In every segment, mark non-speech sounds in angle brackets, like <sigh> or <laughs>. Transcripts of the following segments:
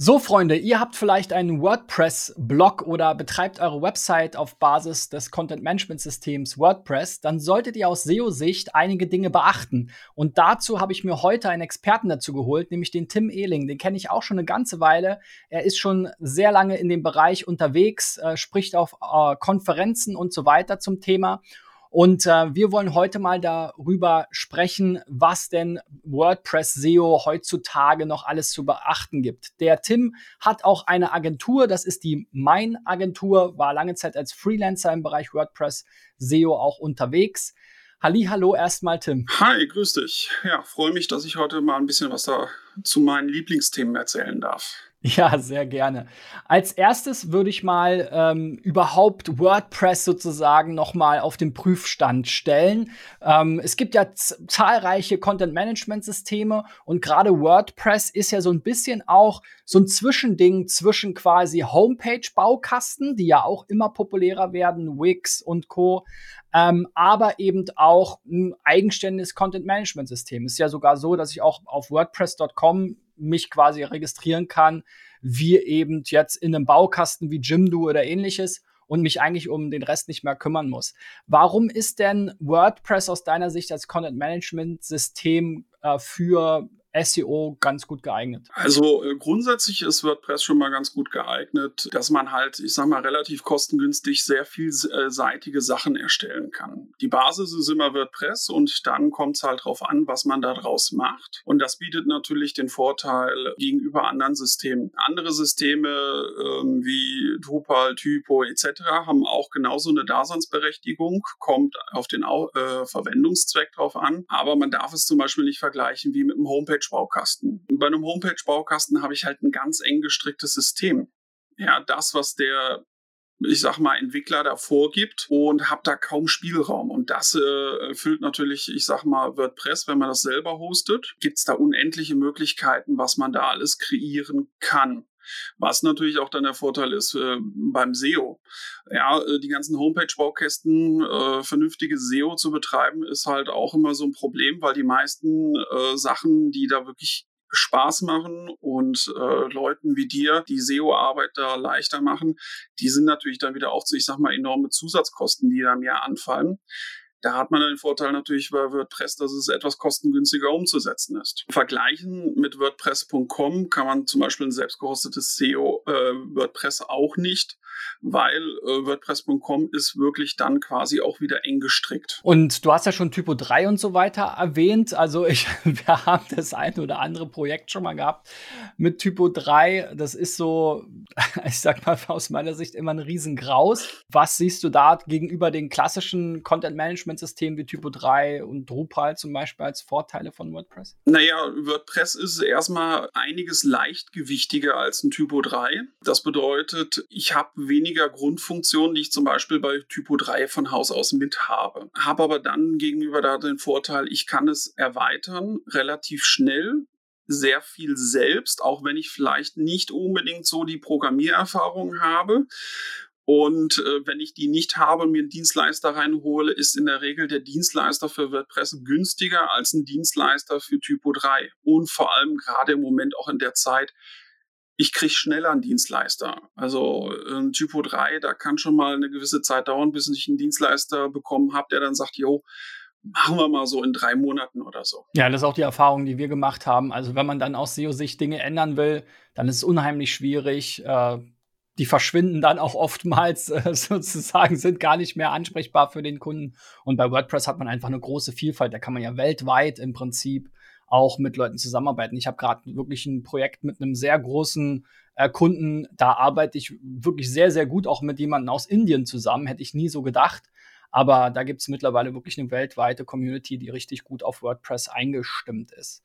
So, Freunde, ihr habt vielleicht einen WordPress-Blog oder betreibt eure Website auf Basis des Content-Management-Systems WordPress, dann solltet ihr aus SEO-Sicht einige Dinge beachten. Und dazu habe ich mir heute einen Experten dazu geholt, nämlich den Tim Ehling. Den kenne ich auch schon eine ganze Weile. Er ist schon sehr lange in dem Bereich unterwegs, äh, spricht auf äh, Konferenzen und so weiter zum Thema. Und äh, wir wollen heute mal darüber sprechen, was denn WordPress SEO heutzutage noch alles zu beachten gibt. Der Tim hat auch eine Agentur, das ist die Mein Agentur, war lange Zeit als Freelancer im Bereich WordPress SEO auch unterwegs. Halli, hallo erstmal Tim. Hi, grüß dich. Ja, freue mich, dass ich heute mal ein bisschen was da zu meinen Lieblingsthemen erzählen darf. <laughs> Ja, sehr gerne. Als erstes würde ich mal ähm, überhaupt WordPress sozusagen noch mal auf den Prüfstand stellen. Ähm, es gibt ja zahlreiche Content-Management-Systeme und gerade WordPress ist ja so ein bisschen auch so ein Zwischending zwischen quasi Homepage-Baukasten, die ja auch immer populärer werden, Wix und Co., ähm, aber eben auch ein eigenständiges Content-Management-System. Ist ja sogar so, dass ich auch auf WordPress.com mich quasi registrieren kann, wie eben jetzt in einem Baukasten wie Jimdo oder ähnliches und mich eigentlich um den Rest nicht mehr kümmern muss. Warum ist denn WordPress aus deiner Sicht als Content Management System äh, für SEO ganz gut geeignet? Also äh, grundsätzlich ist WordPress schon mal ganz gut geeignet, dass man halt, ich sag mal, relativ kostengünstig sehr vielseitige Sachen erstellen kann. Die Basis ist immer WordPress und dann kommt es halt drauf an, was man daraus macht. Und das bietet natürlich den Vorteil gegenüber anderen Systemen. Andere Systeme ähm, wie Drupal, Typo etc. haben auch genauso eine Daseinsberechtigung, kommt auf den äh, Verwendungszweck drauf an. Aber man darf es zum Beispiel nicht vergleichen wie mit einem Homepage Homepage-Baukasten. Bei einem Homepage-Baukasten habe ich halt ein ganz eng gestricktes System. Ja, das, was der ich sag mal, Entwickler da vorgibt und habe da kaum Spielraum. Und das äh, erfüllt natürlich, ich sag mal, WordPress, wenn man das selber hostet, gibt's da unendliche Möglichkeiten, was man da alles kreieren kann. Was natürlich auch dann der Vorteil ist äh, beim SEO. Ja, äh, die ganzen Homepage-Baukästen, äh, vernünftige SEO zu betreiben, ist halt auch immer so ein Problem, weil die meisten äh, Sachen, die da wirklich Spaß machen und äh, Leuten wie dir die SEO-Arbeit da leichter machen, die sind natürlich dann wieder auch, ich sag mal, enorme Zusatzkosten, die da Jahr anfallen. Da hat man den Vorteil natürlich bei WordPress, dass es etwas kostengünstiger umzusetzen ist. Vergleichen mit WordPress.com kann man zum Beispiel ein selbstgehostetes SEO äh, WordPress auch nicht weil äh, WordPress.com ist wirklich dann quasi auch wieder eng gestrickt. Und du hast ja schon Typo 3 und so weiter erwähnt. Also ich, <laughs> wir haben das eine oder andere Projekt schon mal gehabt mit Typo 3. Das ist so, <laughs> ich sag mal aus meiner Sicht immer ein Riesengraus. Was siehst du da gegenüber den klassischen Content-Management-Systemen wie Typo 3 und Drupal zum Beispiel als Vorteile von WordPress? Naja, WordPress ist erstmal einiges leichtgewichtiger als ein Typo 3. Das bedeutet, ich habe weniger Grundfunktionen, die ich zum Beispiel bei Typo 3 von Haus aus mit habe. Habe aber dann gegenüber da den Vorteil, ich kann es erweitern, relativ schnell, sehr viel selbst, auch wenn ich vielleicht nicht unbedingt so die Programmiererfahrung habe. Und äh, wenn ich die nicht habe und mir einen Dienstleister reinhole, ist in der Regel der Dienstleister für WordPress günstiger als ein Dienstleister für Typo 3. Und vor allem gerade im Moment auch in der Zeit, ich kriege schneller einen Dienstleister. Also ein Typo 3, da kann schon mal eine gewisse Zeit dauern, bis ich einen Dienstleister bekommen habe, der dann sagt, jo, machen wir mal so in drei Monaten oder so. Ja, das ist auch die Erfahrung, die wir gemacht haben. Also wenn man dann aus SEO-Sicht Dinge ändern will, dann ist es unheimlich schwierig. Äh, die verschwinden dann auch oftmals äh, <laughs> sozusagen, sind gar nicht mehr ansprechbar für den Kunden. Und bei WordPress hat man einfach eine große Vielfalt. Da kann man ja weltweit im Prinzip auch mit Leuten zusammenarbeiten. Ich habe gerade wirklich ein Projekt mit einem sehr großen äh, Kunden, da arbeite ich wirklich sehr, sehr gut auch mit jemandem aus Indien zusammen, hätte ich nie so gedacht. Aber da gibt es mittlerweile wirklich eine weltweite Community, die richtig gut auf WordPress eingestimmt ist.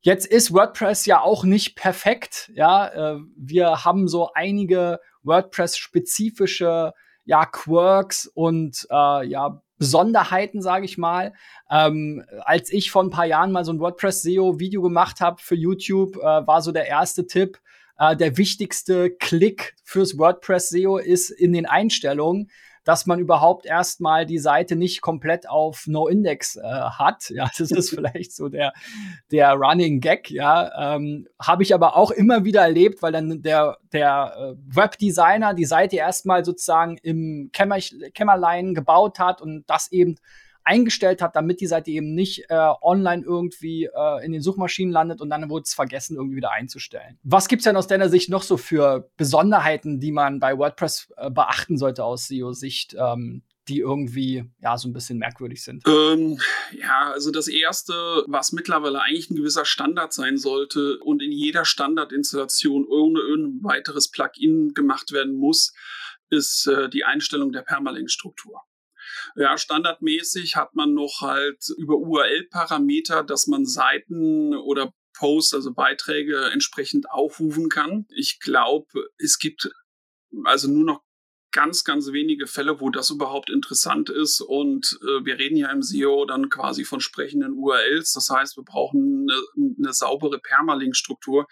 Jetzt ist WordPress ja auch nicht perfekt. Ja, äh, wir haben so einige WordPress-spezifische ja, Quirks und äh, ja, Besonderheiten, sage ich mal. Ähm, als ich vor ein paar Jahren mal so ein WordPress-SEO-Video gemacht habe für YouTube, äh, war so der erste Tipp, äh, der wichtigste Klick fürs WordPress-SEO ist in den Einstellungen. Dass man überhaupt erstmal die Seite nicht komplett auf No-Index äh, hat. Ja, das ist <laughs> vielleicht so der, der Running Gag, ja. Ähm, Habe ich aber auch immer wieder erlebt, weil dann der, der äh, Webdesigner die Seite erstmal sozusagen im Kämmer Kämmerlein gebaut hat und das eben eingestellt hat, damit die Seite eben nicht äh, online irgendwie äh, in den Suchmaschinen landet und dann wurde es vergessen, irgendwie wieder einzustellen. Was gibt's denn aus deiner Sicht noch so für Besonderheiten, die man bei WordPress äh, beachten sollte aus SEO-Sicht, ähm, die irgendwie ja so ein bisschen merkwürdig sind? Ähm, ja, also das erste, was mittlerweile eigentlich ein gewisser Standard sein sollte und in jeder Standardinstallation ohne ein weiteres Plugin gemacht werden muss, ist äh, die Einstellung der Permalink-Struktur. Ja, standardmäßig hat man noch halt über URL-Parameter, dass man Seiten oder Posts, also Beiträge entsprechend aufrufen kann. Ich glaube, es gibt also nur noch ganz, ganz wenige Fälle, wo das überhaupt interessant ist. Und äh, wir reden ja im SEO dann quasi von sprechenden URLs. Das heißt, wir brauchen eine, eine saubere Permalink-Struktur.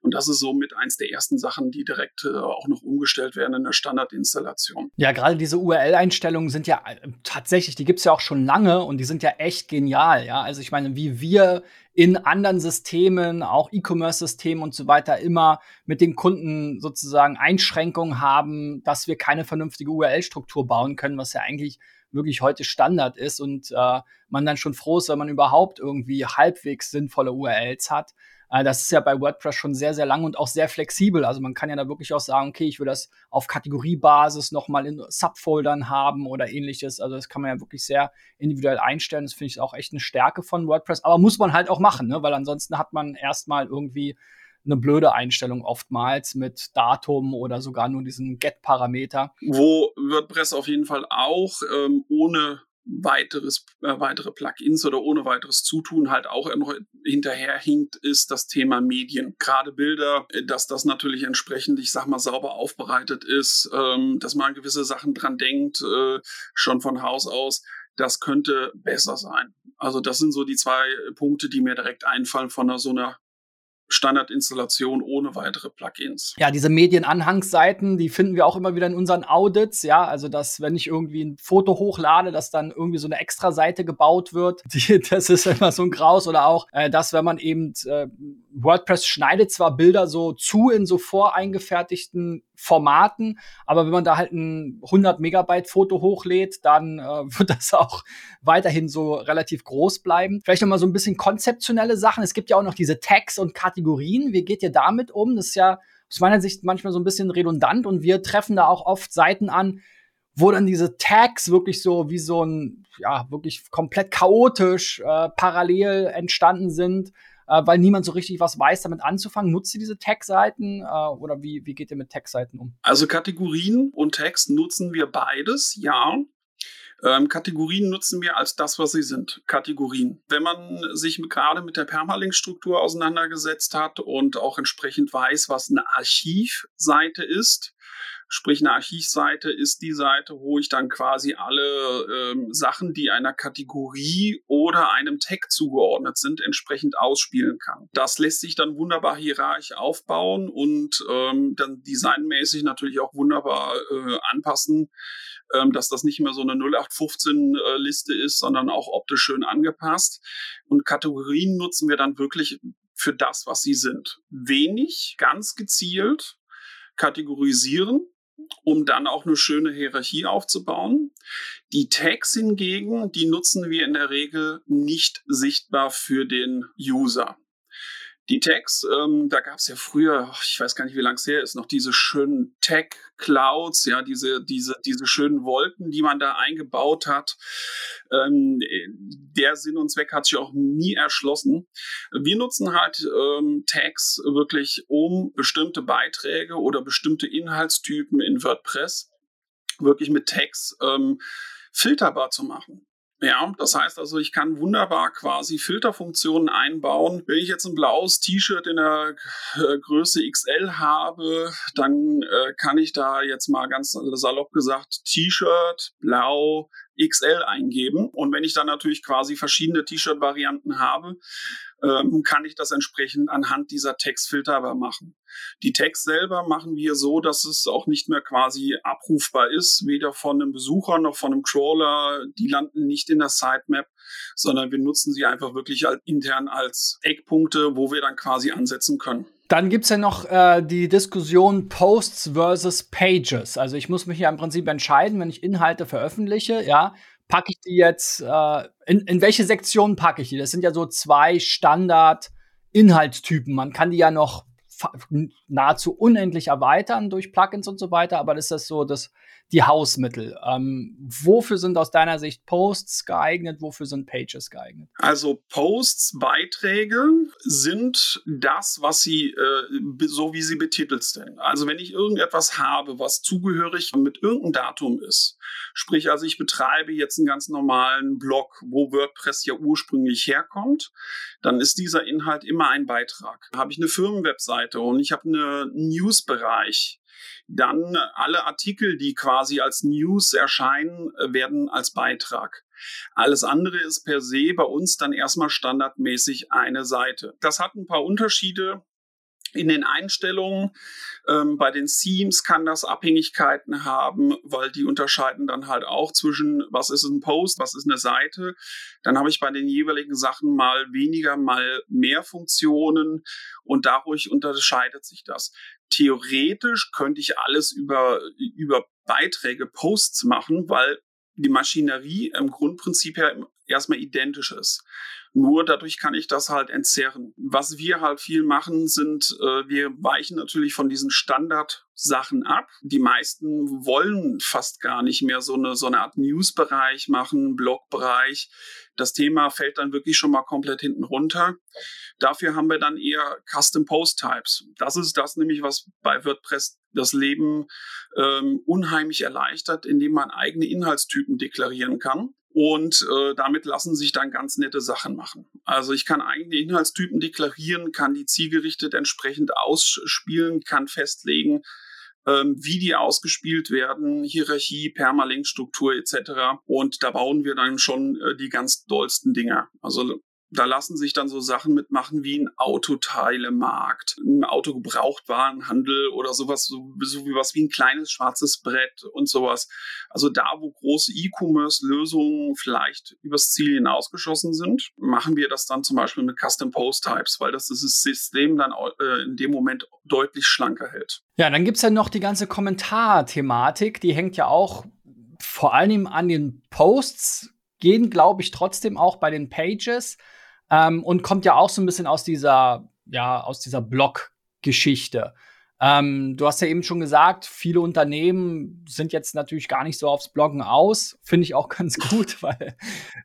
Und das ist somit eins der ersten Sachen, die direkt äh, auch noch umgestellt werden in der Standardinstallation. Ja, gerade diese URL-Einstellungen sind ja äh, tatsächlich, die gibt es ja auch schon lange und die sind ja echt genial. Ja, also ich meine, wie wir in anderen Systemen, auch E-Commerce-Systemen und so weiter, immer mit den Kunden sozusagen Einschränkungen haben, dass wir keine vernünftige URL-Struktur bauen können, was ja eigentlich wirklich heute Standard ist und äh, man dann schon froh ist, wenn man überhaupt irgendwie halbwegs sinnvolle URLs hat. Äh, das ist ja bei WordPress schon sehr, sehr lang und auch sehr flexibel. Also man kann ja da wirklich auch sagen, okay, ich will das auf Kategoriebasis nochmal in Subfoldern haben oder ähnliches. Also das kann man ja wirklich sehr individuell einstellen. Das finde ich auch echt eine Stärke von WordPress. Aber muss man halt auch machen, ne? weil ansonsten hat man erstmal irgendwie eine blöde Einstellung oftmals mit Datum oder sogar nur diesen Get-Parameter. Wo WordPress auf jeden Fall auch ähm, ohne weiteres, äh, weitere Plugins oder ohne weiteres Zutun halt auch hinterherhinkt, ist das Thema Medien. Gerade Bilder, äh, dass das natürlich entsprechend, ich sag mal, sauber aufbereitet ist, ähm, dass man gewisse Sachen dran denkt, äh, schon von Haus aus. Das könnte besser sein. Also das sind so die zwei Punkte, die mir direkt einfallen von einer, so einer Standardinstallation ohne weitere Plugins. Ja, diese Medienanhangsseiten, die finden wir auch immer wieder in unseren Audits. Ja, also dass, wenn ich irgendwie ein Foto hochlade, dass dann irgendwie so eine extra Seite gebaut wird. <laughs> Die, das ist immer so ein Graus. Oder auch, äh, dass wenn man eben äh, WordPress schneidet zwar Bilder so zu in so voreingefertigten Formaten, aber wenn man da halt ein 100 Megabyte Foto hochlädt, dann äh, <laughs> wird das auch weiterhin so relativ groß bleiben. Vielleicht noch mal so ein bisschen konzeptionelle Sachen. Es gibt ja auch noch diese Tags und Kategorien. Wie geht ihr damit um? Das ist ja aus meiner Sicht manchmal so ein bisschen redundant und wir treffen da auch oft Seiten an, wo dann diese Tags wirklich so wie so ein, ja, wirklich komplett chaotisch äh, parallel entstanden sind äh, weil niemand so richtig was weiß, damit anzufangen. Nutzt ihr diese Tag-Seiten äh, oder wie, wie geht ihr mit Tag-Seiten um? Also Kategorien und Tags nutzen wir beides, ja. Ähm, Kategorien nutzen wir als das, was sie sind. Kategorien. Wenn man sich gerade mit der Permalink-Struktur auseinandergesetzt hat und auch entsprechend weiß, was eine Archivseite ist, Sprich, eine Archivseite ist die Seite, wo ich dann quasi alle ähm, Sachen, die einer Kategorie oder einem Tag zugeordnet sind, entsprechend ausspielen kann. Das lässt sich dann wunderbar hierarchisch aufbauen und ähm, dann designmäßig natürlich auch wunderbar äh, anpassen, ähm, dass das nicht mehr so eine 0815-Liste äh, ist, sondern auch optisch schön angepasst. Und Kategorien nutzen wir dann wirklich für das, was sie sind. Wenig, ganz gezielt kategorisieren, um dann auch eine schöne Hierarchie aufzubauen. Die Tags hingegen, die nutzen wir in der Regel nicht sichtbar für den User. Die Tags, ähm, da gab es ja früher, ich weiß gar nicht, wie lange es her ist, noch diese schönen Tag-Clouds, ja, diese, diese, diese schönen Wolken, die man da eingebaut hat. Ähm, der Sinn und Zweck hat sich auch nie erschlossen. Wir nutzen halt ähm, Tags wirklich, um bestimmte Beiträge oder bestimmte Inhaltstypen in WordPress wirklich mit Tags ähm, filterbar zu machen. Ja, das heißt also, ich kann wunderbar quasi Filterfunktionen einbauen. Wenn ich jetzt ein blaues T-Shirt in der äh, Größe XL habe, dann äh, kann ich da jetzt mal ganz salopp gesagt T-Shirt, blau, XL eingeben. Und wenn ich dann natürlich quasi verschiedene T-Shirt-Varianten habe, ähm, kann ich das entsprechend anhand dieser Textfilter machen. Die Text selber machen wir so, dass es auch nicht mehr quasi abrufbar ist, weder von einem Besucher noch von einem Crawler. Die landen nicht in der Sitemap, sondern wir nutzen sie einfach wirklich intern als Eckpunkte, wo wir dann quasi ansetzen können. Dann gibt's ja noch äh, die Diskussion Posts versus Pages. Also ich muss mich ja im Prinzip entscheiden, wenn ich Inhalte veröffentliche, ja, packe ich die jetzt, äh, in, in welche Sektion packe ich die? Das sind ja so zwei Standard-Inhaltstypen. Man kann die ja noch nahezu unendlich erweitern durch Plugins und so weiter, aber das ist so das die Hausmittel. Ähm, wofür sind aus deiner Sicht Posts geeignet? Wofür sind Pages geeignet? Also Posts, Beiträge sind das, was sie, äh, so wie sie betitelt sind. Also wenn ich irgendetwas habe, was zugehörig mit irgendeinem Datum ist, sprich also ich betreibe jetzt einen ganz normalen Blog, wo WordPress ja ursprünglich herkommt, dann ist dieser Inhalt immer ein Beitrag. Habe ich eine Firmenwebseite und ich habe einen Newsbereich, dann alle Artikel, die quasi als News erscheinen, werden als Beitrag. Alles andere ist per se bei uns dann erstmal standardmäßig eine Seite. Das hat ein paar Unterschiede in den Einstellungen. Ähm, bei den Themes kann das Abhängigkeiten haben, weil die unterscheiden dann halt auch zwischen, was ist ein Post, was ist eine Seite. Dann habe ich bei den jeweiligen Sachen mal weniger, mal mehr Funktionen und dadurch unterscheidet sich das. Theoretisch könnte ich alles über, über Beiträge, Posts machen, weil die Maschinerie im Grundprinzip ja erstmal identisch ist. Nur dadurch kann ich das halt entzerren. Was wir halt viel machen, sind, äh, wir weichen natürlich von diesen Standardsachen ab. Die meisten wollen fast gar nicht mehr so eine, so eine Art Newsbereich machen, Blogbereich. Das Thema fällt dann wirklich schon mal komplett hinten runter. Dafür haben wir dann eher Custom Post Types. Das ist das nämlich, was bei WordPress das Leben ähm, unheimlich erleichtert, indem man eigene Inhaltstypen deklarieren kann. Und äh, damit lassen sich dann ganz nette Sachen machen. Also ich kann eigene Inhaltstypen deklarieren, kann die zielgerichtet entsprechend ausspielen, kann festlegen, ähm, wie die ausgespielt werden, Hierarchie, Permalinkstruktur etc. Und da bauen wir dann schon äh, die ganz dollsten Dinger. Also da lassen sich dann so Sachen mitmachen wie ein Autoteilemarkt, ein Autogebrauchtwarenhandel oder sowas, so, so wie was wie ein kleines schwarzes Brett und sowas. Also da, wo große E-Commerce-Lösungen vielleicht übers Ziel hinausgeschossen sind, machen wir das dann zum Beispiel mit Custom Post Types, weil das das System dann äh, in dem Moment deutlich schlanker hält. Ja, dann gibt's ja noch die ganze Kommentarthematik, die hängt ja auch vor allem an den Posts, gehen, glaube ich, trotzdem auch bei den Pages. Ähm, und kommt ja auch so ein bisschen aus dieser, ja, aus dieser Blog-Geschichte. Ähm, du hast ja eben schon gesagt, viele Unternehmen sind jetzt natürlich gar nicht so aufs Bloggen aus. Finde ich auch <laughs> ganz gut, weil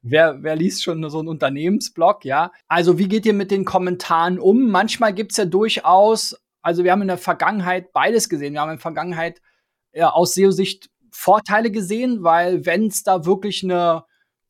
wer, wer liest schon so einen Unternehmensblog, ja? Also, wie geht ihr mit den Kommentaren um? Manchmal gibt's ja durchaus, also wir haben in der Vergangenheit beides gesehen. Wir haben in der Vergangenheit ja, aus SEO-Sicht Vorteile gesehen, weil wenn es da wirklich eine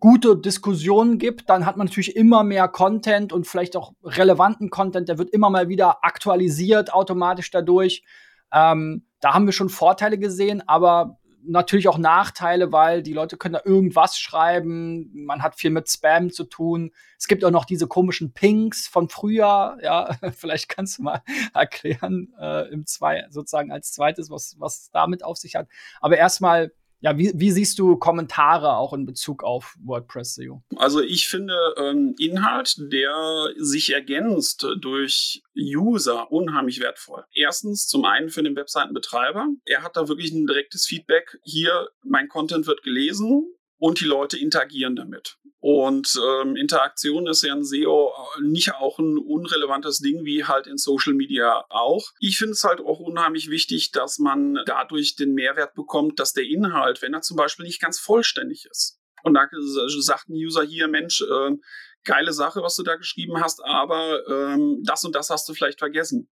gute Diskussionen gibt, dann hat man natürlich immer mehr Content und vielleicht auch relevanten Content, der wird immer mal wieder aktualisiert automatisch dadurch. Ähm, da haben wir schon Vorteile gesehen, aber natürlich auch Nachteile, weil die Leute können da irgendwas schreiben, man hat viel mit Spam zu tun. Es gibt auch noch diese komischen Pings von früher, ja, <laughs> vielleicht kannst du mal <laughs> erklären äh, im zwei sozusagen als zweites, was was damit auf sich hat. Aber erstmal ja, wie, wie siehst du Kommentare auch in Bezug auf WordPress SEO? Also ich finde ähm, Inhalt, der sich ergänzt durch User, unheimlich wertvoll. Erstens zum einen für den Webseitenbetreiber. Er hat da wirklich ein direktes Feedback. Hier, mein Content wird gelesen und die Leute interagieren damit. Und ähm, Interaktion ist ja in SEO nicht auch ein unrelevantes Ding wie halt in Social Media auch. Ich finde es halt auch unheimlich wichtig, dass man dadurch den Mehrwert bekommt, dass der Inhalt, wenn er zum Beispiel nicht ganz vollständig ist, und da sagt ein User hier, Mensch, äh, geile Sache, was du da geschrieben hast, aber ähm, das und das hast du vielleicht vergessen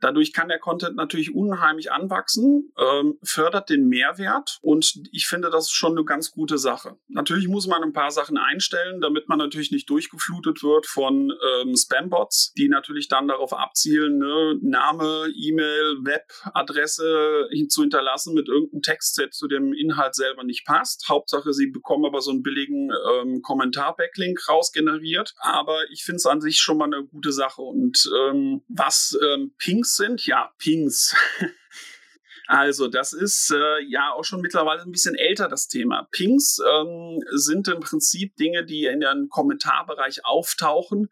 Dadurch kann der Content natürlich unheimlich anwachsen, ähm, fördert den Mehrwert und ich finde, das ist schon eine ganz gute Sache. Natürlich muss man ein paar Sachen einstellen, damit man natürlich nicht durchgeflutet wird von ähm, Spambots, die natürlich dann darauf abzielen, ne, Name, E-Mail, Webadresse zu hinterlassen mit irgendeinem Text, der zu dem Inhalt selber nicht passt. Hauptsache, sie bekommen aber so einen billigen ähm, Kommentar-Backlink rausgeneriert. Aber ich finde es an sich schon mal eine gute Sache. Und ähm, was ähm, Pings sind, ja, Pings. <laughs> Also, das ist äh, ja auch schon mittlerweile ein bisschen älter, das Thema. Pings ähm, sind im Prinzip Dinge, die in den Kommentarbereich auftauchen,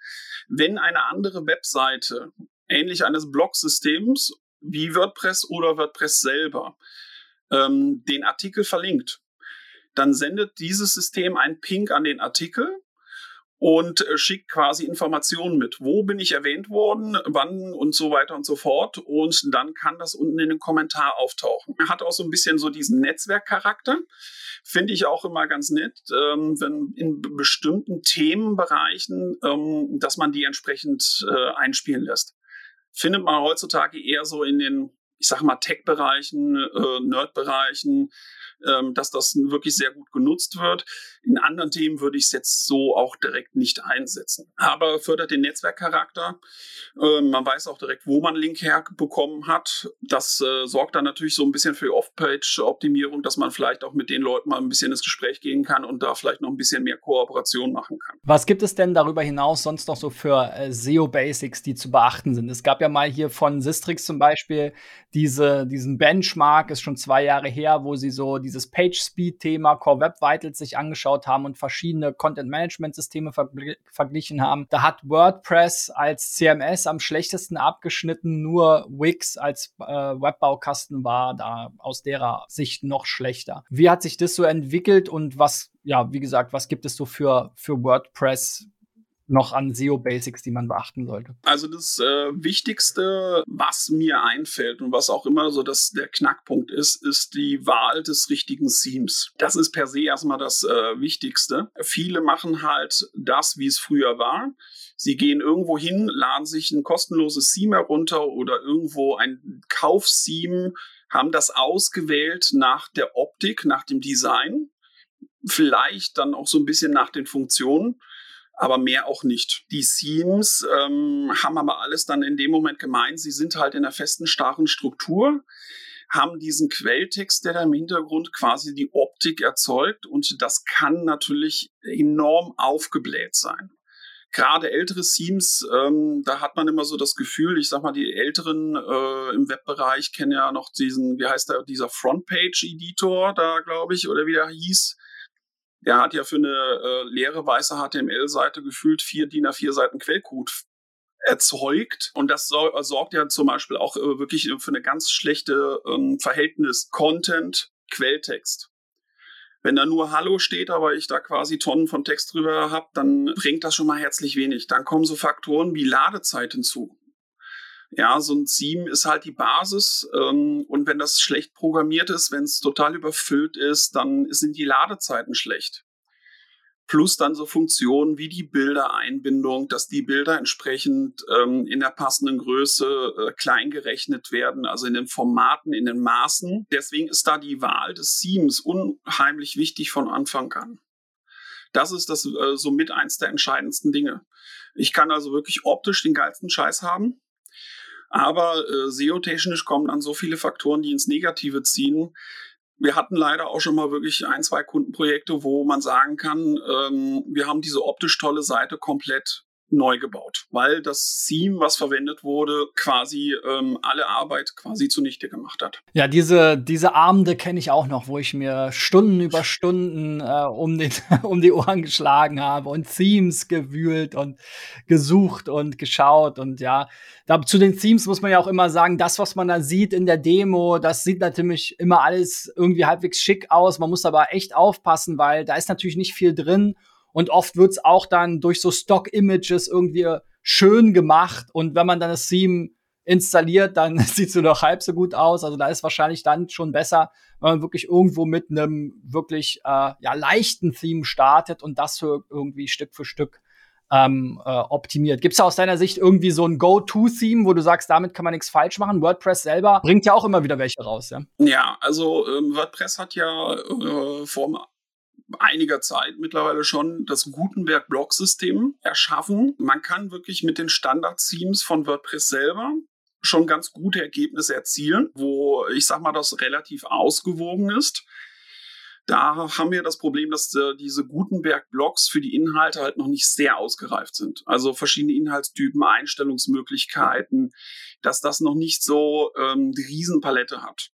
wenn eine andere Webseite, ähnlich eines Blog-Systems wie WordPress oder WordPress selber, ähm, den Artikel verlinkt. Dann sendet dieses System einen Ping an den Artikel und äh, schickt quasi Informationen mit. Wo bin ich erwähnt worden, wann und so weiter und so fort. Und dann kann das unten in den Kommentar auftauchen. Er hat auch so ein bisschen so diesen Netzwerkcharakter. Finde ich auch immer ganz nett, ähm, wenn in bestimmten Themenbereichen, ähm, dass man die entsprechend äh, einspielen lässt. Findet man heutzutage eher so in den ich sag mal, Tech-Bereichen, äh, Nerd-Bereichen, ähm, dass das wirklich sehr gut genutzt wird. In anderen Themen würde ich es jetzt so auch direkt nicht einsetzen. Aber fördert den Netzwerkcharakter. Äh, man weiß auch direkt, wo man Link herbekommen hat. Das äh, sorgt dann natürlich so ein bisschen für Off-Page-Optimierung, dass man vielleicht auch mit den Leuten mal ein bisschen ins Gespräch gehen kann und da vielleicht noch ein bisschen mehr Kooperation machen kann. Was gibt es denn darüber hinaus sonst noch so für äh, SEO-Basics, die zu beachten sind? Es gab ja mal hier von Sistrix zum Beispiel diese, diesen Benchmark, ist schon zwei Jahre her, wo sie so dieses Page-Speed-Thema Core Web Vitals sich angeschaut haben und verschiedene Content-Management-Systeme vergl verglichen haben. Da hat WordPress als CMS am schlechtesten abgeschnitten, nur Wix als äh, Webbaukasten war da aus derer Sicht noch schlechter. Wie hat sich das so entwickelt und was, ja, wie gesagt, was gibt es so für, für WordPress noch an SEO-Basics, die man beachten sollte? Also das äh, Wichtigste, was mir einfällt und was auch immer so das, der Knackpunkt ist, ist die Wahl des richtigen Themes. Das ist per se erstmal das äh, Wichtigste. Viele machen halt das, wie es früher war. Sie gehen irgendwo hin, laden sich ein kostenloses Theme herunter oder irgendwo ein Kauf-Theme, haben das ausgewählt nach der Optik, nach dem Design, vielleicht dann auch so ein bisschen nach den Funktionen aber mehr auch nicht. Die Themes ähm, haben aber alles dann in dem Moment gemeint, sie sind halt in einer festen, starren Struktur, haben diesen Quelltext, der da im Hintergrund quasi die Optik erzeugt und das kann natürlich enorm aufgebläht sein. Gerade ältere Themes, ähm, da hat man immer so das Gefühl, ich sag mal, die Älteren äh, im Webbereich kennen ja noch diesen, wie heißt der, dieser Frontpage-Editor da, glaube ich, oder wie der hieß der hat ja für eine äh, leere weiße HTML-Seite gefühlt vier DIN A4 Seiten Quellcode erzeugt. Und das äh, sorgt ja zum Beispiel auch äh, wirklich für eine ganz schlechte ähm, Verhältnis Content-Quelltext. Wenn da nur Hallo steht, aber ich da quasi Tonnen von Text drüber habe, dann bringt das schon mal herzlich wenig. Dann kommen so Faktoren wie Ladezeit hinzu. Ja, so ein Theme ist halt die Basis. Ähm, und wenn das schlecht programmiert ist, wenn es total überfüllt ist, dann sind die Ladezeiten schlecht. Plus dann so Funktionen wie die Bildereinbindung, dass die Bilder entsprechend ähm, in der passenden Größe äh, klein gerechnet werden, also in den Formaten, in den Maßen. Deswegen ist da die Wahl des Themes unheimlich wichtig von Anfang an. Das ist das äh, somit eins der entscheidendsten Dinge. Ich kann also wirklich optisch den geilsten Scheiß haben. Aber äh, SEO-technisch kommen dann so viele Faktoren, die ins Negative ziehen. Wir hatten leider auch schon mal wirklich ein, zwei Kundenprojekte, wo man sagen kann, ähm, wir haben diese optisch tolle Seite komplett neu gebaut, weil das Theme, was verwendet wurde, quasi ähm, alle Arbeit quasi zunichte gemacht hat. Ja, diese, diese Abende kenne ich auch noch, wo ich mir Stunden über Stunden äh, um, den, <laughs> um die Ohren geschlagen habe und Themes gewühlt und gesucht und geschaut und ja, da, zu den Themes muss man ja auch immer sagen, das, was man da sieht in der Demo, das sieht natürlich immer alles irgendwie halbwegs schick aus. Man muss aber echt aufpassen, weil da ist natürlich nicht viel drin und oft wird's auch dann durch so Stock-Images irgendwie schön gemacht. Und wenn man dann das Theme installiert, dann <laughs> sieht's nur noch halb so gut aus. Also da ist wahrscheinlich dann schon besser, wenn man wirklich irgendwo mit einem wirklich äh, ja, leichten Theme startet und das für irgendwie Stück für Stück ähm, äh, optimiert. Gibt es aus deiner Sicht irgendwie so ein Go-To-Theme, wo du sagst, damit kann man nichts falsch machen? WordPress selber bringt ja auch immer wieder welche raus, ja? Ja, also ähm, WordPress hat ja äh, vor einiger Zeit mittlerweile schon das Gutenberg-Block-System erschaffen. Man kann wirklich mit den Standard-Themes von WordPress selber schon ganz gute Ergebnisse erzielen, wo ich sag mal, das relativ ausgewogen ist. Da haben wir das Problem, dass äh, diese Gutenberg-Blocks für die Inhalte halt noch nicht sehr ausgereift sind. Also verschiedene Inhaltstypen, Einstellungsmöglichkeiten, dass das noch nicht so ähm, die Riesenpalette hat.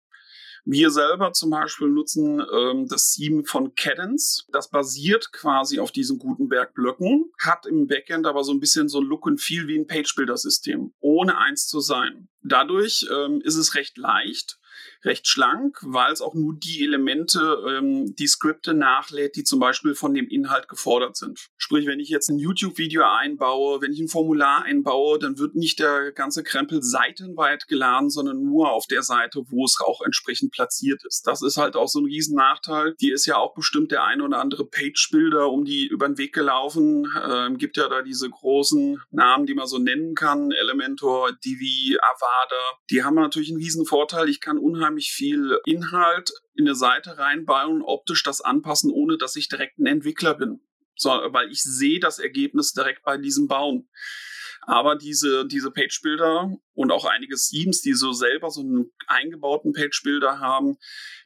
Wir selber zum Beispiel nutzen ähm, das Theme von Cadence. Das basiert quasi auf diesen Gutenberg-Blöcken, hat im Backend aber so ein bisschen so ein Look and Feel wie ein Page-Builder-System, ohne eins zu sein. Dadurch ähm, ist es recht leicht, recht schlank, weil es auch nur die Elemente, ähm, die Skripte nachlädt, die zum Beispiel von dem Inhalt gefordert sind. Sprich, wenn ich jetzt ein YouTube-Video einbaue, wenn ich ein Formular einbaue, dann wird nicht der ganze Krempel seitenweit geladen, sondern nur auf der Seite, wo es auch entsprechend platziert ist. Das ist halt auch so ein riesen Nachteil. Die ist ja auch bestimmt der ein oder andere Page-Builder um die über den Weg gelaufen. Ähm, gibt ja da diese großen Namen, die man so nennen kann. Elementor, Divi, Avada. Die haben natürlich einen riesen Vorteil. Ich kann unheimlich viel Inhalt in eine Seite reinbauen, optisch das anpassen, ohne dass ich direkt ein Entwickler bin. So, weil ich sehe das Ergebnis direkt bei diesem Bauen. Aber diese, diese Page-Builder und auch einige Themes, die so selber so einen eingebauten Page-Builder haben,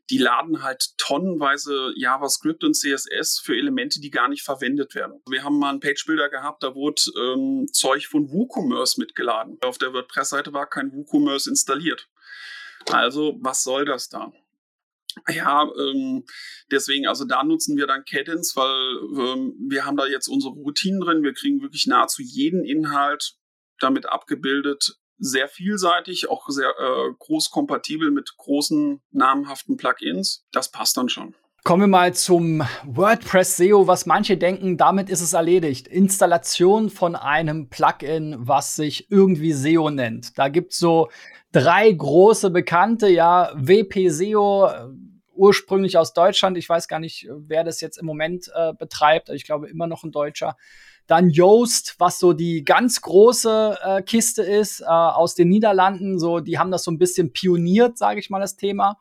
die laden halt tonnenweise JavaScript und CSS für Elemente, die gar nicht verwendet werden. Wir haben mal einen Page-Builder gehabt, da wurde ähm, Zeug von WooCommerce mitgeladen. Auf der WordPress-Seite war kein WooCommerce installiert. Also, was soll das da? Ja, ähm, deswegen, also da nutzen wir dann Cadence, weil ähm, wir haben da jetzt unsere Routinen drin. Wir kriegen wirklich nahezu jeden Inhalt damit abgebildet. Sehr vielseitig, auch sehr äh, groß kompatibel mit großen namhaften Plugins. Das passt dann schon. Kommen wir mal zum WordPress SEO, was manche denken, damit ist es erledigt. Installation von einem Plugin, was sich irgendwie SEO nennt. Da gibt's so drei große Bekannte, ja, WP SEO, äh, ursprünglich aus Deutschland. Ich weiß gar nicht, wer das jetzt im Moment äh, betreibt. Ich glaube immer noch ein Deutscher. Dann Yoast, was so die ganz große äh, Kiste ist äh, aus den Niederlanden. So, die haben das so ein bisschen pioniert, sage ich mal, das Thema.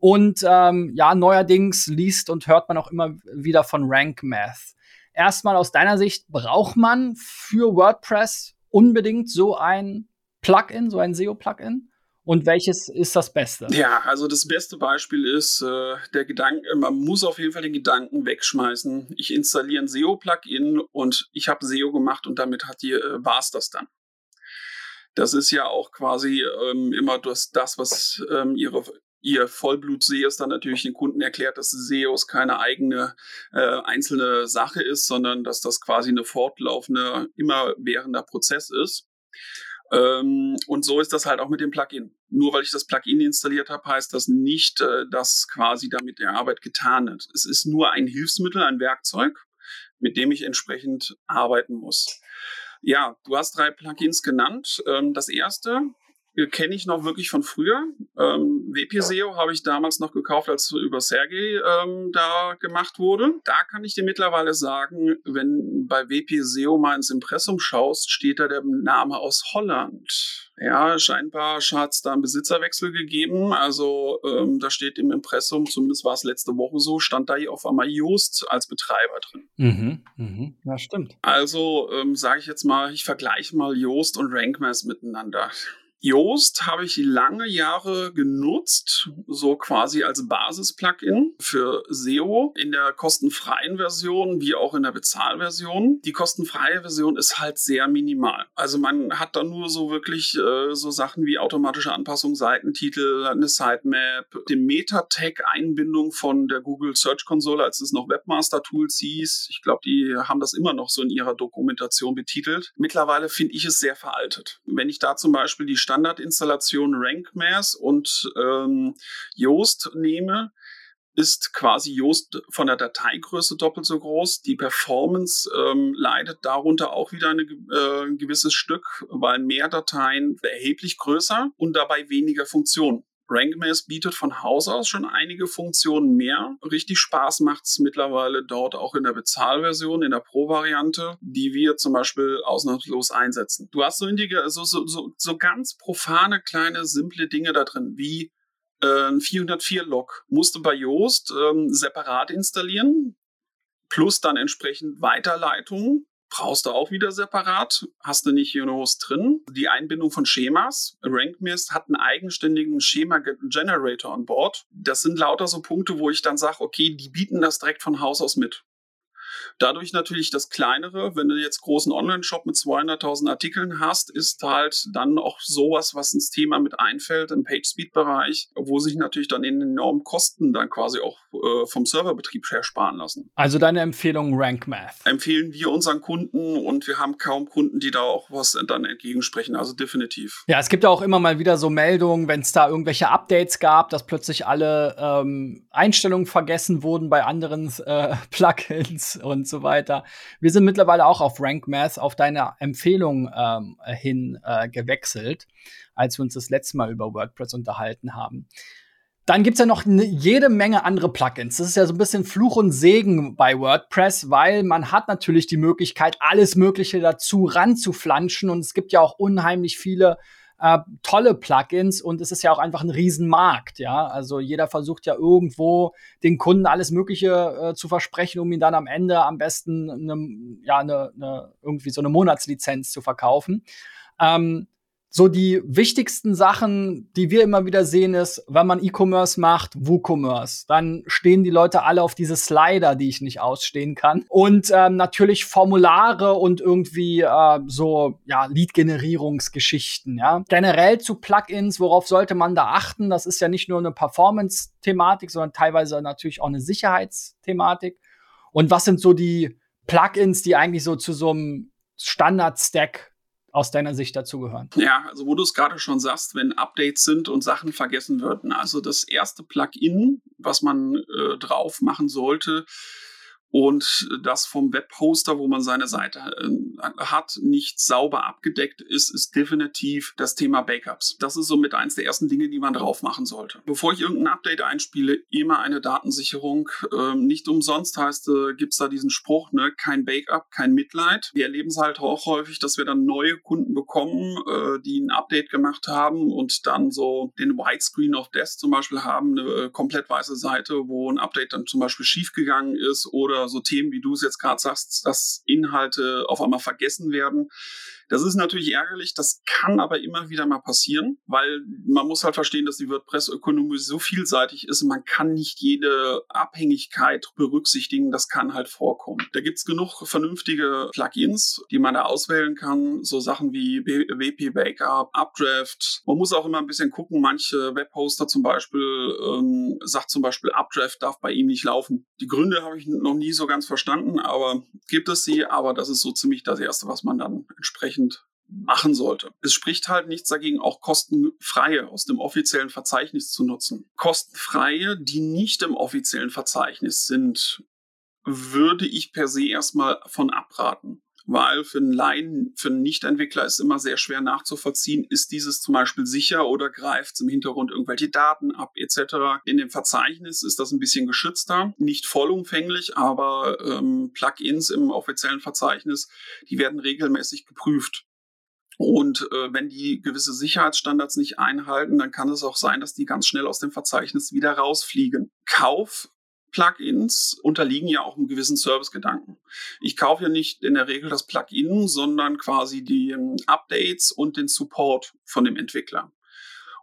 Und ähm, ja, neuerdings liest und hört man auch immer wieder von Rank Math. Erstmal aus deiner Sicht, braucht man für WordPress unbedingt so ein Plugin, so ein SEO-Plugin? Und welches ist das Beste? Ja, also das beste Beispiel ist äh, der Gedanke, man muss auf jeden Fall den Gedanken wegschmeißen. Ich installiere ein SEO-Plugin und ich habe SEO gemacht und damit äh, war es das dann. Das ist ja auch quasi ähm, immer das, das was ähm, ihre ihr Vollblut-SEOs dann natürlich den Kunden erklärt, dass SEOs keine eigene äh, einzelne Sache ist, sondern dass das quasi eine fortlaufende, immerwährender Prozess ist. Ähm, und so ist das halt auch mit dem Plugin. Nur weil ich das Plugin installiert habe, heißt das nicht, äh, dass quasi damit die Arbeit getan ist. Es ist nur ein Hilfsmittel, ein Werkzeug, mit dem ich entsprechend arbeiten muss. Ja, du hast drei Plugins genannt. Ähm, das erste kenne ich noch wirklich von früher. Ähm, WP-SEO habe ich damals noch gekauft, als über Sergey ähm, da gemacht wurde. Da kann ich dir mittlerweile sagen, wenn bei WP-SEO mal ins Impressum schaust, steht da der Name aus Holland. Ja, scheinbar hat es da einen Besitzerwechsel gegeben. Also ähm, da steht im Impressum, zumindest war es letzte Woche so, stand da hier auf einmal Joost als Betreiber drin. Mhm, mhm. Ja, stimmt. Also ähm, sage ich jetzt mal, ich vergleiche mal Joost und RankMass miteinander. Yoast habe ich lange Jahre genutzt, so quasi als Basis-Plugin für SEO in der kostenfreien Version wie auch in der Bezahlversion. Die kostenfreie Version ist halt sehr minimal. Also man hat da nur so wirklich äh, so Sachen wie automatische Anpassung, Seitentitel, eine Sitemap, den Meta-Tag-Einbindung von der Google Search Console, als es noch Webmaster-Tools hieß. Ich glaube, die haben das immer noch so in ihrer Dokumentation betitelt. Mittlerweile finde ich es sehr veraltet. Wenn ich da zum Beispiel die Standardinstallation RankMass und ähm, Yoast nehme, ist quasi Yoast von der Dateigröße doppelt so groß. Die Performance ähm, leidet darunter auch wieder eine, äh, ein gewisses Stück, weil mehr Dateien erheblich größer und dabei weniger Funktionen. RankMaze bietet von Haus aus schon einige Funktionen mehr. Richtig Spaß macht es mittlerweile dort auch in der Bezahlversion, in der Pro-Variante, die wir zum Beispiel ausnahmslos einsetzen. Du hast so, so, so, so, so ganz profane, kleine, simple Dinge da drin, wie äh, ein 404-Log. Musst du bei Yoast ähm, separat installieren, plus dann entsprechend Weiterleitungen brauchst du auch wieder separat, hast du nicht Unos drin. Die Einbindung von Schemas. RankMist hat einen eigenständigen Schema-Generator an Bord. Das sind lauter so Punkte, wo ich dann sage, okay, die bieten das direkt von Haus aus mit. Dadurch natürlich das kleinere, wenn du jetzt großen Online-Shop mit 200.000 Artikeln hast, ist halt dann auch sowas, was ins Thema mit einfällt im PageSpeed-Bereich, wo sich natürlich dann in enormen Kosten dann quasi auch äh, vom Serverbetrieb her sparen lassen. Also deine Empfehlung RankMath? Empfehlen wir unseren Kunden und wir haben kaum Kunden, die da auch was dann entgegensprechen, also definitiv. Ja, es gibt auch immer mal wieder so Meldungen, wenn es da irgendwelche Updates gab, dass plötzlich alle ähm, Einstellungen vergessen wurden bei anderen äh, <laughs> Plugins und so weiter. Wir sind mittlerweile auch auf Rank Math auf deine Empfehlung ähm, hin äh, gewechselt, als wir uns das letzte Mal über WordPress unterhalten haben. Dann gibt es ja noch ne, jede Menge andere Plugins. Das ist ja so ein bisschen Fluch und Segen bei WordPress, weil man hat natürlich die Möglichkeit, alles Mögliche dazu ranzuflanschen. Und es gibt ja auch unheimlich viele äh, tolle Plugins und es ist ja auch einfach ein Riesenmarkt, ja. Also jeder versucht ja irgendwo den Kunden alles Mögliche äh, zu versprechen, um ihn dann am Ende am besten eine, ja, eine, eine, irgendwie so eine Monatslizenz zu verkaufen. Ähm, so die wichtigsten Sachen, die wir immer wieder sehen, ist, wenn man E-Commerce macht, WooCommerce, dann stehen die Leute alle auf diese Slider, die ich nicht ausstehen kann. Und ähm, natürlich Formulare und irgendwie äh, so ja Lead-Generierungsgeschichten. Ja, generell zu Plugins, worauf sollte man da achten? Das ist ja nicht nur eine Performance-Thematik, sondern teilweise natürlich auch eine Sicherheitsthematik. Und was sind so die Plugins, die eigentlich so zu so einem Standard-Stack aus deiner Sicht dazugehören? Ja, also wo du es gerade schon sagst, wenn Updates sind und Sachen vergessen würden. Also das erste Plugin, was man äh, drauf machen sollte, und das vom Webhoster, wo man seine Seite äh, hat, nicht sauber abgedeckt ist, ist definitiv das Thema Backups. Das ist somit eins der ersten Dinge, die man drauf machen sollte. Bevor ich irgendein Update einspiele, immer eine Datensicherung. Ähm, nicht umsonst heißt, äh, gibt's da diesen Spruch, ne, kein Backup, kein Mitleid. Wir erleben es halt auch häufig, dass wir dann neue Kunden bekommen, äh, die ein Update gemacht haben und dann so den Widescreen of Death zum Beispiel haben, eine äh, komplett weiße Seite, wo ein Update dann zum Beispiel schiefgegangen ist oder so Themen, wie du es jetzt gerade sagst, dass Inhalte auf einmal vergessen werden. Das ist natürlich ärgerlich, das kann aber immer wieder mal passieren, weil man muss halt verstehen, dass die WordPress-Ökonomie so vielseitig ist, man kann nicht jede Abhängigkeit berücksichtigen, das kann halt vorkommen. Da gibt's genug vernünftige Plugins, die man da auswählen kann, so Sachen wie WP Backup, Updraft. Man muss auch immer ein bisschen gucken, manche Webhoster zum Beispiel ähm, sagt zum Beispiel, Updraft darf bei ihm nicht laufen. Die Gründe habe ich noch nie so ganz verstanden, aber gibt es sie, aber das ist so ziemlich das Erste, was man dann entsprechend entsprechend machen sollte. Es spricht halt nichts dagegen, auch kostenfreie aus dem offiziellen Verzeichnis zu nutzen. Kostenfreie, die nicht im offiziellen Verzeichnis sind, würde ich per se erstmal von abraten weil für einen Laien, für einen Nichtentwickler ist immer sehr schwer nachzuvollziehen, ist dieses zum Beispiel sicher oder greift im Hintergrund irgendwelche Daten ab etc. In dem Verzeichnis ist das ein bisschen geschützter, nicht vollumfänglich, aber ähm, Plugins im offiziellen Verzeichnis, die werden regelmäßig geprüft. Und äh, wenn die gewisse Sicherheitsstandards nicht einhalten, dann kann es auch sein, dass die ganz schnell aus dem Verzeichnis wieder rausfliegen. Kauf Plugins unterliegen ja auch einem gewissen Servicegedanken. Ich kaufe ja nicht in der Regel das Plugin, sondern quasi die ähm, Updates und den Support von dem Entwickler.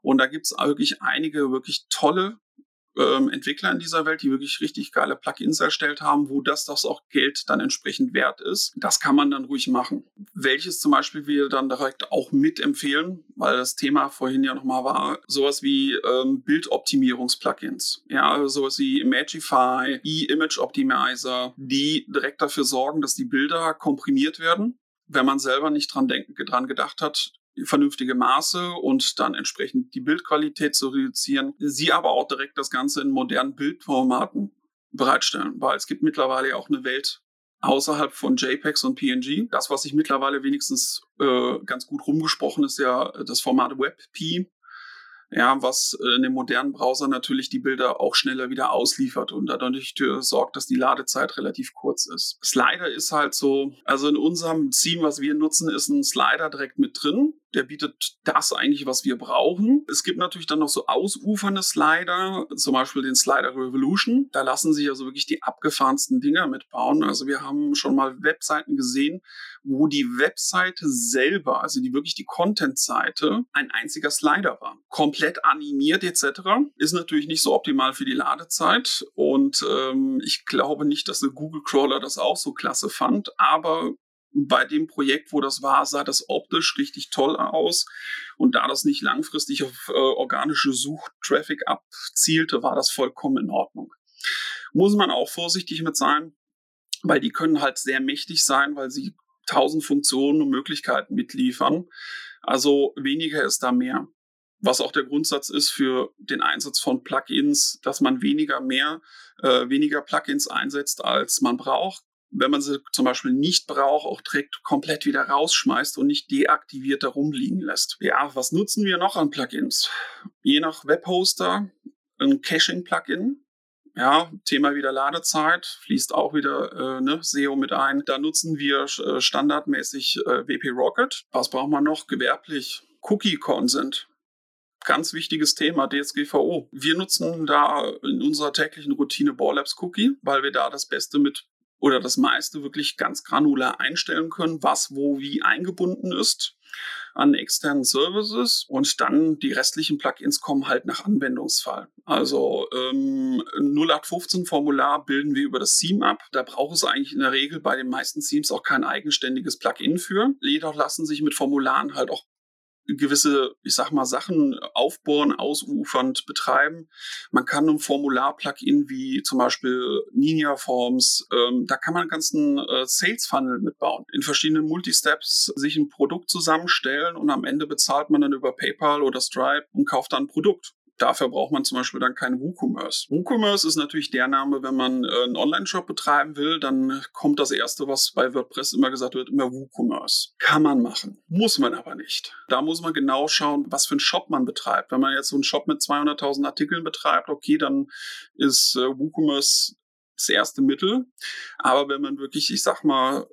Und da gibt es wirklich einige wirklich tolle ähm, Entwickler in dieser Welt, die wirklich richtig geile Plugins erstellt haben, wo das das auch Geld dann entsprechend wert ist. Das kann man dann ruhig machen. Welches zum Beispiel wir dann direkt auch mitempfehlen, weil das Thema vorhin ja nochmal war, sowas wie ähm, Bildoptimierungs-Plugins. Ja, sowas wie Imagify, E-Image Optimizer, die direkt dafür sorgen, dass die Bilder komprimiert werden wenn man selber nicht dran, denken, dran gedacht hat, vernünftige Maße und dann entsprechend die Bildqualität zu reduzieren. Sie aber auch direkt das Ganze in modernen Bildformaten bereitstellen, weil es gibt mittlerweile auch eine Welt außerhalb von JPEGs und PNG. Das, was sich mittlerweile wenigstens äh, ganz gut rumgesprochen ist, ja das Format WebP. ja, was äh, in dem modernen Browser natürlich die Bilder auch schneller wieder ausliefert und dadurch sorgt, dass die Ladezeit relativ kurz ist. Slider ist halt so, also in unserem Theme, was wir nutzen, ist ein Slider direkt mit drin. Der bietet das eigentlich, was wir brauchen. Es gibt natürlich dann noch so ausufernde Slider, zum Beispiel den Slider Revolution. Da lassen sich also wirklich die abgefahrensten Dinger mitbauen. Also wir haben schon mal Webseiten gesehen, wo die Webseite selber, also die wirklich die Content-Seite, ein einziger Slider war. Komplett animiert etc. Ist natürlich nicht so optimal für die Ladezeit und ähm, ich glaube nicht, dass der Google Crawler das auch so klasse fand, aber bei dem Projekt, wo das war, sah das optisch richtig toll aus. Und da das nicht langfristig auf äh, organische Suchtraffic abzielte, war das vollkommen in Ordnung. Muss man auch vorsichtig mit sein, weil die können halt sehr mächtig sein, weil sie tausend Funktionen und Möglichkeiten mitliefern. Also weniger ist da mehr. Was auch der Grundsatz ist für den Einsatz von Plugins, dass man weniger mehr, äh, weniger Plugins einsetzt, als man braucht. Wenn man sie zum Beispiel nicht braucht, auch direkt komplett wieder rausschmeißt und nicht deaktiviert herumliegen lässt. Ja, was nutzen wir noch an Plugins? Je nach Webhoster ein Caching-Plugin, ja, Thema wieder Ladezeit, fließt auch wieder äh, ne, SEO mit ein. Da nutzen wir äh, standardmäßig äh, WP Rocket. Was braucht man noch? Gewerblich. Cookie Consent. Ganz wichtiges Thema, DSGVO. Wir nutzen da in unserer täglichen Routine Borlabs Cookie, weil wir da das Beste mit oder das meiste wirklich ganz granular einstellen können, was wo wie eingebunden ist an externen Services und dann die restlichen Plugins kommen halt nach Anwendungsfall. Also ähm, 0815 Formular bilden wir über das Theme ab. Da braucht es eigentlich in der Regel bei den meisten Themes auch kein eigenständiges Plugin für. Jedoch lassen sich mit Formularen halt auch gewisse, ich sag mal, Sachen aufbohren, ausufernd betreiben. Man kann ein Formular-Plugin wie zum Beispiel Ninja Forms, ähm, da kann man einen ganzen äh, Sales-Funnel mitbauen. In verschiedenen Multisteps sich ein Produkt zusammenstellen und am Ende bezahlt man dann über PayPal oder Stripe und kauft dann ein Produkt. Dafür braucht man zum Beispiel dann keinen WooCommerce. WooCommerce ist natürlich der Name, wenn man äh, einen Online-Shop betreiben will, dann kommt das erste, was bei WordPress immer gesagt wird, immer WooCommerce. Kann man machen, muss man aber nicht. Da muss man genau schauen, was für einen Shop man betreibt. Wenn man jetzt so einen Shop mit 200.000 Artikeln betreibt, okay, dann ist äh, WooCommerce das erste Mittel. Aber wenn man wirklich, ich sag mal,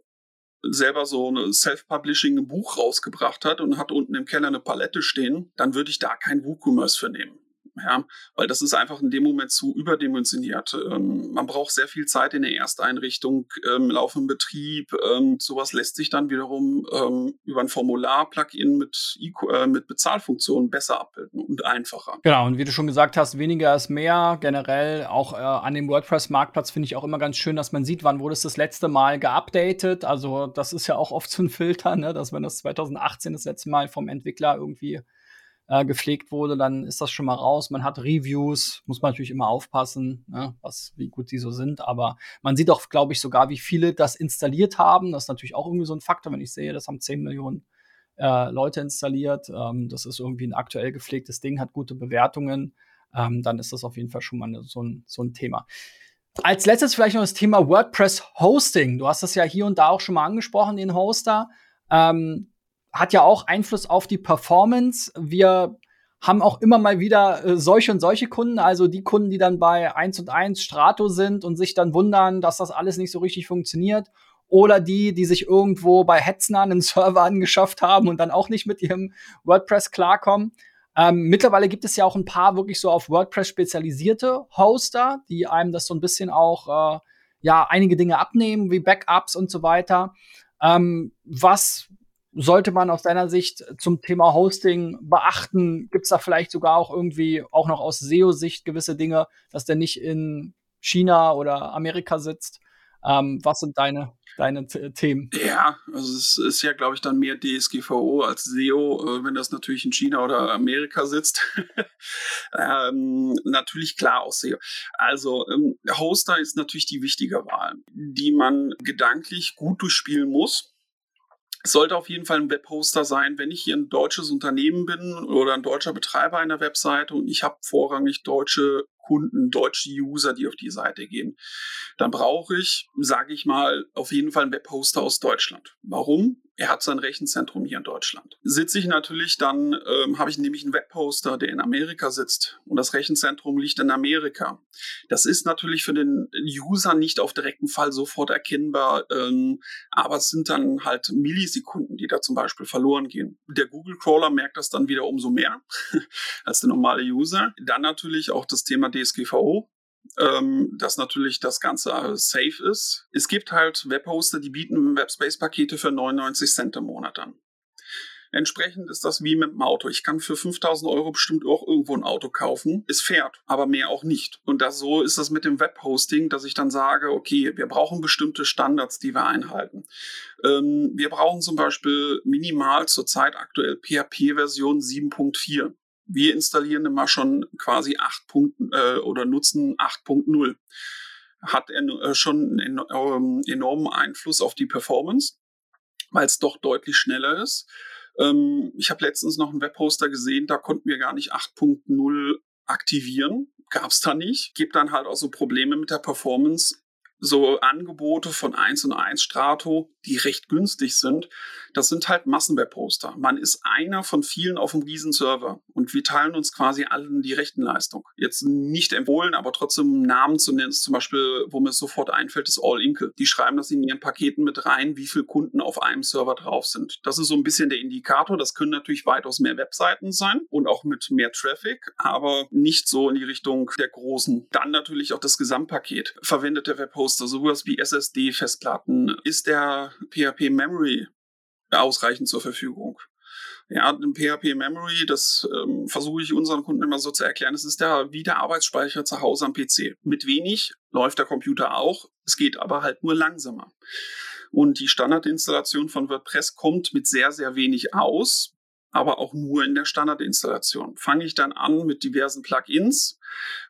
selber so ein Self-Publishing Buch rausgebracht hat und hat unten im Keller eine Palette stehen, dann würde ich da kein WooCommerce für nehmen ja, weil das ist einfach in dem Moment zu überdimensioniert. Ähm, man braucht sehr viel Zeit in der Ersteinrichtung, ähm, laufenden Betrieb. Ähm, sowas lässt sich dann wiederum ähm, über ein Formular-Plugin mit, äh, mit Bezahlfunktionen besser abbilden und einfacher. Genau, und wie du schon gesagt hast, weniger ist mehr. Generell auch äh, an dem WordPress-Marktplatz finde ich auch immer ganz schön, dass man sieht, wann wurde es das letzte Mal geupdatet. Also das ist ja auch oft so ein Filter, ne? dass wenn das 2018 das letzte Mal vom Entwickler irgendwie äh, gepflegt wurde, dann ist das schon mal raus. Man hat Reviews, muss man natürlich immer aufpassen, ne, was, wie gut die so sind. Aber man sieht auch, glaube ich, sogar, wie viele das installiert haben. Das ist natürlich auch irgendwie so ein Faktor, wenn ich sehe, das haben 10 Millionen äh, Leute installiert. Ähm, das ist irgendwie ein aktuell gepflegtes Ding, hat gute Bewertungen. Ähm, dann ist das auf jeden Fall schon mal so ein, so ein Thema. Als letztes vielleicht noch das Thema WordPress Hosting. Du hast das ja hier und da auch schon mal angesprochen, den Hoster. Ähm, hat ja auch Einfluss auf die Performance. Wir haben auch immer mal wieder äh, solche und solche Kunden, also die Kunden, die dann bei 1 und 1 Strato sind und sich dann wundern, dass das alles nicht so richtig funktioniert. Oder die, die sich irgendwo bei Hetzner einen <laughs> Server angeschafft haben und dann auch nicht mit ihrem WordPress klarkommen. Ähm, mittlerweile gibt es ja auch ein paar wirklich so auf WordPress spezialisierte Hoster, die einem das so ein bisschen auch, äh, ja, einige Dinge abnehmen, wie Backups und so weiter. Ähm, was sollte man aus deiner Sicht zum Thema Hosting beachten? Gibt es da vielleicht sogar auch irgendwie auch noch aus SEO-Sicht gewisse Dinge, dass der nicht in China oder Amerika sitzt? Ähm, was sind deine, deine Themen? Ja, also es ist ja, glaube ich, dann mehr DSGVO als SEO, äh, wenn das natürlich in China oder Amerika sitzt. <laughs> ähm, natürlich klar aus SEO. Also ähm, Hoster ist natürlich die wichtige Wahl, die man gedanklich gut durchspielen muss sollte auf jeden Fall ein Webhoster sein, wenn ich hier ein deutsches Unternehmen bin oder ein deutscher Betreiber einer Webseite und ich habe vorrangig deutsche Kunden, deutsche User, die auf die Seite gehen, dann brauche ich, sage ich mal, auf jeden Fall einen Webhoster aus Deutschland. Warum? Er hat sein Rechenzentrum hier in Deutschland. Sitze ich natürlich dann, ähm, habe ich nämlich einen Webhoster, der in Amerika sitzt und das Rechenzentrum liegt in Amerika. Das ist natürlich für den User nicht auf direkten Fall sofort erkennbar, ähm, aber es sind dann halt Millisekunden, die da zum Beispiel verloren gehen. Der Google Crawler merkt das dann wieder umso mehr <laughs> als der normale User. Dann natürlich auch das Thema DSGVO ähm, dass natürlich das Ganze safe ist. Es gibt halt Webhoster, die bieten Webspace-Pakete für 99 Cent im Monat an. Entsprechend ist das wie mit dem Auto. Ich kann für 5000 Euro bestimmt auch irgendwo ein Auto kaufen. Es fährt, aber mehr auch nicht. Und das, so ist das mit dem Webhosting, dass ich dann sage, okay, wir brauchen bestimmte Standards, die wir einhalten. Ähm, wir brauchen zum Beispiel minimal zurzeit aktuell PHP-Version 7.4 wir installieren immer schon quasi 8 Punkten äh, oder nutzen 8.0. Hat äh, schon einen ähm, enormen Einfluss auf die Performance, weil es doch deutlich schneller ist. Ähm, ich habe letztens noch einen Webhoster gesehen, da konnten wir gar nicht 8.0 aktivieren. Gab es da nicht. Gibt dann halt auch so Probleme mit der Performance so Angebote von 1 und 1 Strato, die recht günstig sind, das sind halt Massenwebposter. Man ist einer von vielen auf einem riesen Server und wir teilen uns quasi allen die Rechtenleistung. Jetzt nicht empfohlen, aber trotzdem Namen zu nennen, zum Beispiel, wo mir sofort einfällt, ist All Inkle. Die schreiben das in ihren Paketen mit rein, wie viele Kunden auf einem Server drauf sind. Das ist so ein bisschen der Indikator. Das können natürlich weitaus mehr Webseiten sein und auch mit mehr Traffic, aber nicht so in die Richtung der großen. Dann natürlich auch das Gesamtpaket. Verwendet der Webhoster sowas wie SSD-Festplatten? Ist der PHP Memory ausreichend zur Verfügung. Ja, ein PHP Memory, das ähm, versuche ich unseren Kunden immer so zu erklären. Es ist der wie der Arbeitsspeicher zu Hause am PC. Mit wenig läuft der Computer auch. Es geht aber halt nur langsamer. Und die Standardinstallation von WordPress kommt mit sehr, sehr wenig aus, aber auch nur in der Standardinstallation. Fange ich dann an mit diversen Plugins,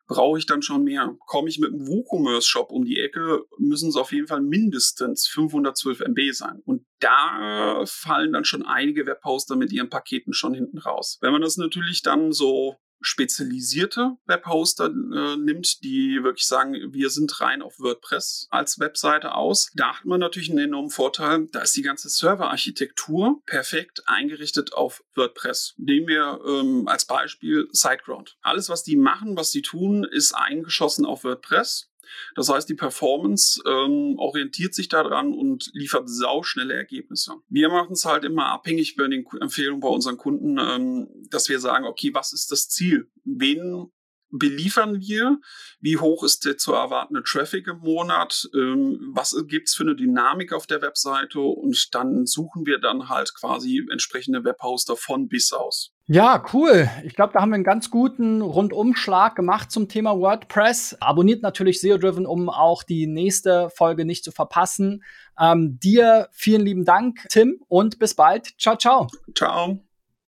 brauche ich dann schon mehr. Komme ich mit einem WooCommerce-Shop um die Ecke, müssen es auf jeden Fall mindestens 512 MB sein. Und da fallen dann schon einige Webhoster mit ihren Paketen schon hinten raus. Wenn man das natürlich dann so spezialisierte Webhoster äh, nimmt, die wirklich sagen, wir sind rein auf WordPress als Webseite aus. Da hat man natürlich einen enormen Vorteil. Da ist die ganze Serverarchitektur perfekt eingerichtet auf WordPress. Nehmen wir ähm, als Beispiel SiteGround. Alles, was die machen, was die tun, ist eingeschossen auf WordPress. Das heißt, die Performance ähm, orientiert sich daran und liefert sauschnelle Ergebnisse. Wir machen es halt immer abhängig bei den Empfehlungen bei unseren Kunden, ähm, dass wir sagen, okay, was ist das Ziel? Wen beliefern wir? Wie hoch ist der zu erwartende Traffic im Monat? Ähm, was gibt's für eine Dynamik auf der Webseite? Und dann suchen wir dann halt quasi entsprechende Webhoster von bis aus. Ja, cool. Ich glaube, da haben wir einen ganz guten Rundumschlag gemacht zum Thema WordPress. Abonniert natürlich SEO Driven, um auch die nächste Folge nicht zu verpassen. Ähm, dir vielen lieben Dank, Tim, und bis bald. Ciao, ciao. Ciao.